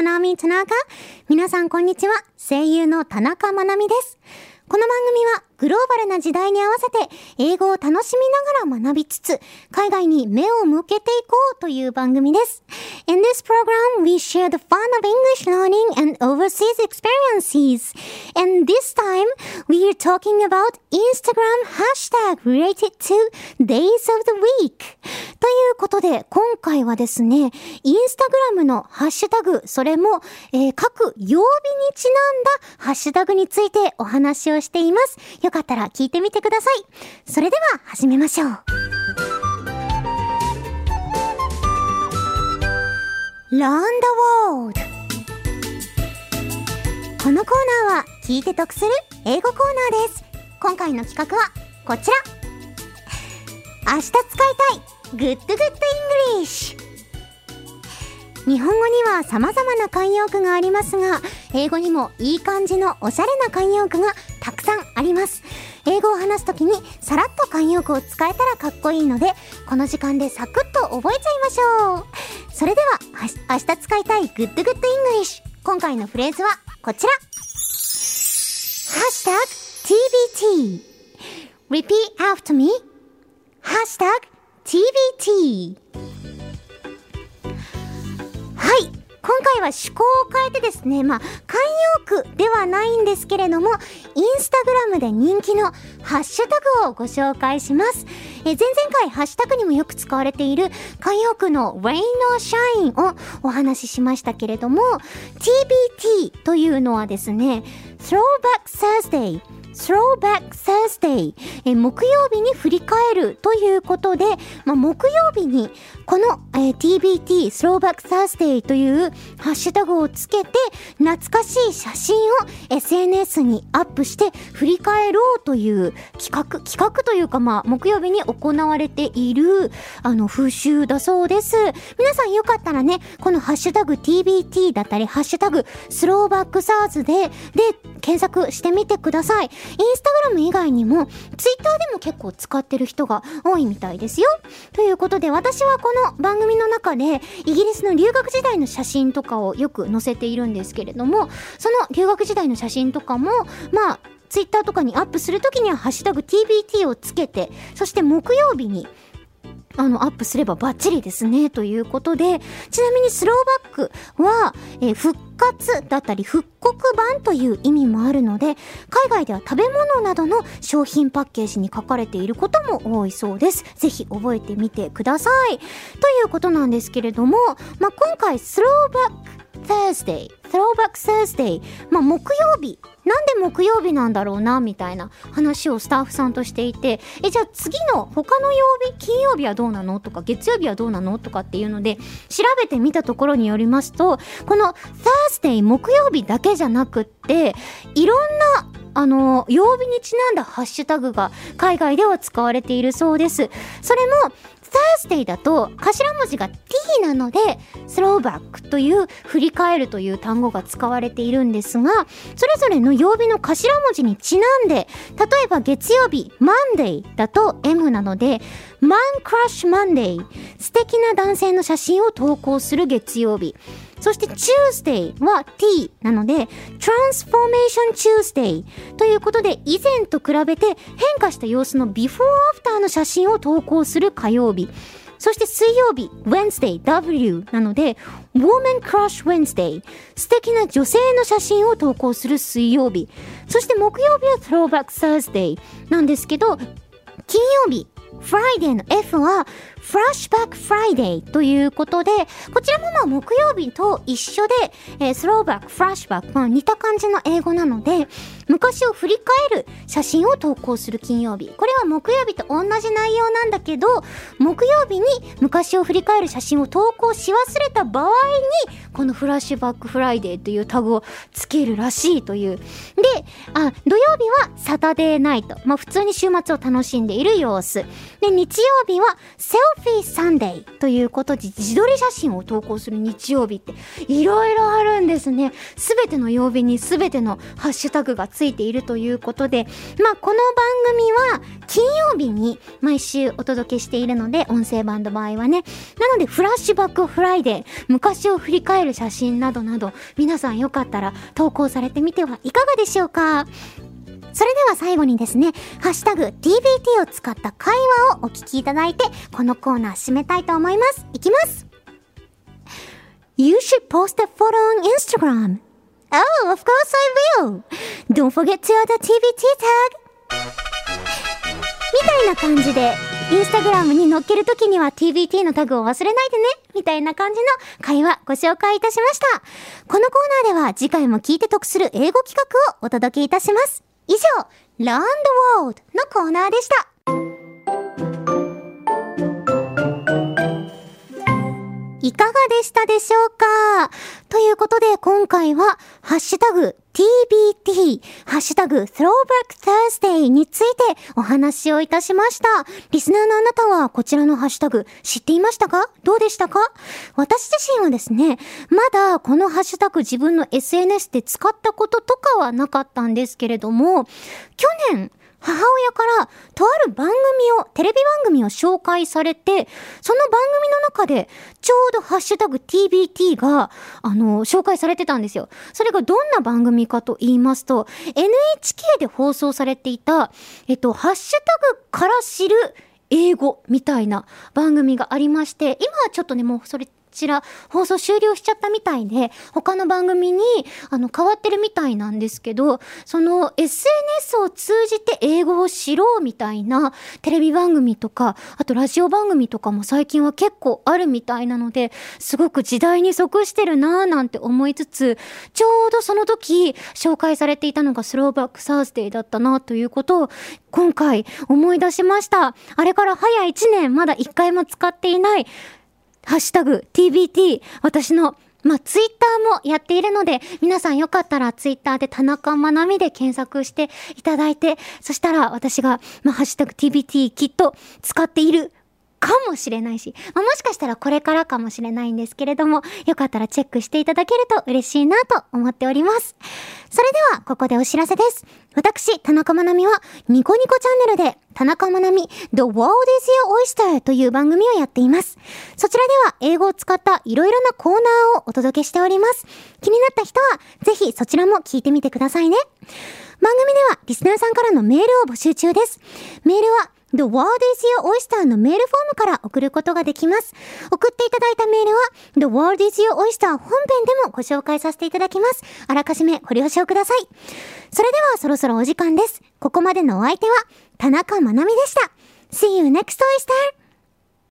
まなみ田中。皆さんこんにちは。声優の田中まなみです。この番組はグローバルな時代に合わせて英語を楽しみながら学びつつ海外に目を向けていこうという番組です。In this program, we share the fun of English learning and overseas experiences. And this time, we are talking about Instagram hashtag related to days of the week. ということで、今回はですね、インスタグラムのハッシュタグ、それも、えー、各曜日にちなんだハッシュタグについてお話をしています。よかったら聞いてみてください。それでは始めましょう。Learn the World このコーナーは聞いて得する英語コーナーです。今回の企画はこちら。明日使いたい Good Good English 日本語には様々な慣用句がありますが、英語にもいい感じのおしゃれな慣用句があります。英語を話すときにさらっと慣用句を使えたらかっこいいので、この時間でサクッと覚えちゃいましょう。それでは、明日使いたい Good Good English。今回のフレーズはこちら。TBT Repeat after me. TBT 回は趣向を変えてですね、まあ、慣用句ではないんですけれども、インスタグラムで人気のハッシュタグをご紹介します。え前々回ハッシュタグにもよく使われている慣用句の Rain or Shine をお話ししましたけれども、TBT というのはですね、Throwback Thursday Throwback Thursday、え木曜日に振り返るということで、まあ、木曜日にこの、えー、TBT Throwback Thursday というハッシュタグをつけて懐かしい写真を SNS にアップして振り返ろうという企画、企画というかまあ木曜日に行われているあの風習だそうです。皆さんよかったらね、このハッシュタグ TBT だったりハッシュタグスローバックサーズで、で検索してみてください。インスタグラム以外にもツイッターでも結構使ってる人が多いみたいですよ。ということで私はこの番組の中でイギリスの留学時代の写真とかをよく載せているんですけれどもその留学時代の写真とかもまあツイッターとかにアップするときには「ハッシュタグ #TBT」をつけてそして木曜日にあの、アップすればバッチリですね、ということで、ちなみにスローバックは、えー、復活だったり復刻版という意味もあるので、海外では食べ物などの商品パッケージに書かれていることも多いそうです。ぜひ覚えてみてください。ということなんですけれども、まあ、今回スローバック Thursday. Throwback Thursday. まあ木曜日。なんで木曜日なんだろうなみたいな話をスタッフさんとしていてえじゃあ次の他の曜日金曜日はどうなの？とか月曜日はどうなの？とかっていうので調べてみたところによりますとこの Thursday 木曜日だけじゃなくっていろんなあの、曜日にちなんだハッシュタグが海外では使われているそうです。それも、Thursday だと頭文字が T なので Throwback という振り返るという単語が使われているんですがそれぞれの曜日の頭文字にちなんで例えば月曜日 Monday だと M なので Man Crush Monday。素敵な男性の写真を投稿する月曜日。そして、 Tuesday は T なので、 Transformation Tuesday ということで、以前と比べて変化した様子のビフォーアフターの写真を投稿する火曜日。そして、水曜日、Wednesday W なので、Woman Crush Wednesday 素敵な女性の写真を投稿する水曜日。そして、木曜日は Throwback Thursday なんですけど、金曜日、Friday の F はフラッシュバックフライデーということで、こちらもまあ木曜日と一緒で、えー、スローバック、フラッシュバック、まあ似た感じの英語なので、昔を振り返る写真を投稿する金曜日。これは木曜日と同じ内容なんだけど、木曜日に昔を振り返る写真を投稿し忘れた場合に、このフラッシュバックフライデーというタグをつけるらしいという。で、あ、土曜日は Saturday Night。まあ普通に週末を楽しんでいる様子。で、日曜日は Selfie Sunday ということで自撮り写真を投稿する日曜日っていろいろあるんですね。すべての曜日にすべてのハッシュタグがついているということで、まあこの番組は金曜日に毎週お届けしているので、音声版の場合はね。なので Flashback Friday、昔を振り返る写真などなど、皆さんよかったら投稿されてみてはいかがでしょうか？それでは最後にですね、ハッシュタグ TBT を使った会話をお聞きいただいて、このコーナー締めたいと思います。いきます You should post a photo on Instagram. Oh, of course I will. Don't forget to add a TBT tag. みたいな感じで、インスタグラムに載っけるときには TBT のタグを忘れないでね、みたいな感じの会話ご紹介いたしました。このコーナーでは次回も聞いて得する英語企画をお届けいたします。以上、ランドワールドのコーナーでした。いかがでしたでしょうか？ということで今回はハッシュタグ TBT、ハッシュタグ Throwback Thursday についてお話をいたしました。リスナーのあなたはこちらのハッシュタグ知っていましたか？どうでしたか？私自身はですね、まだこのハッシュタグ自分の SNS で使ったこととかはなかったんですけれども、去年母親からとある番組を、テレビ番組を紹介されて、その番組の中でちょうどハッシュタグ TBT が、あの、紹介されてたんですよ。それがどんな番組かと言いますと、NHK で放送されていた、えっと、ハッシュタグから知る英語みたいな番組がありまして、今はちょっとね、もうそれちら放送終了しちゃったみたいで、他の番組にあの変わってるみたいなんですけど、その SNS を通じて英語を知ろうみたいなテレビ番組とか、あとラジオ番組とかも最近は結構あるみたいなので、すごく時代に即してるなぁなんて思いつつ、ちょうどその時紹介されていたのがスローバックサーズデーだったなということを今回思い出しました。あれから早1年まだ1回も使っていないハッシュタグ TBT 私のまあ、ツイッターもやっているので、皆さんよかったらツイッターで田中まなみで検索していただいて、そしたら私が、まあ、ハッシュタグ TBT きっと使っているかもしれないし、まあ、もしかしたらこれからかもしれないんですけれども、よかったらチェックしていただけると嬉しいなと思っております。それでは、ここでお知らせです。私、田中まなみは、ニコニコチャンネルで、田中まなみ The World is Your Oyster という番組をやっています。そちらでは、英語を使ったいろいろなコーナーをお届けしております。気になった人は、ぜひそちらも聞いてみてくださいね。番組では、リスナーさんからのメールを募集中です。メールは、The World is Your Oyster のメールフォームから送ることができます。送っていただいたメールは The World is Your Oyster 本編でもご紹介させていただきます。あらかじめご了承ください。それではそろそろお時間です。ここまでのお相手は田中まなみでした。See you next oyster!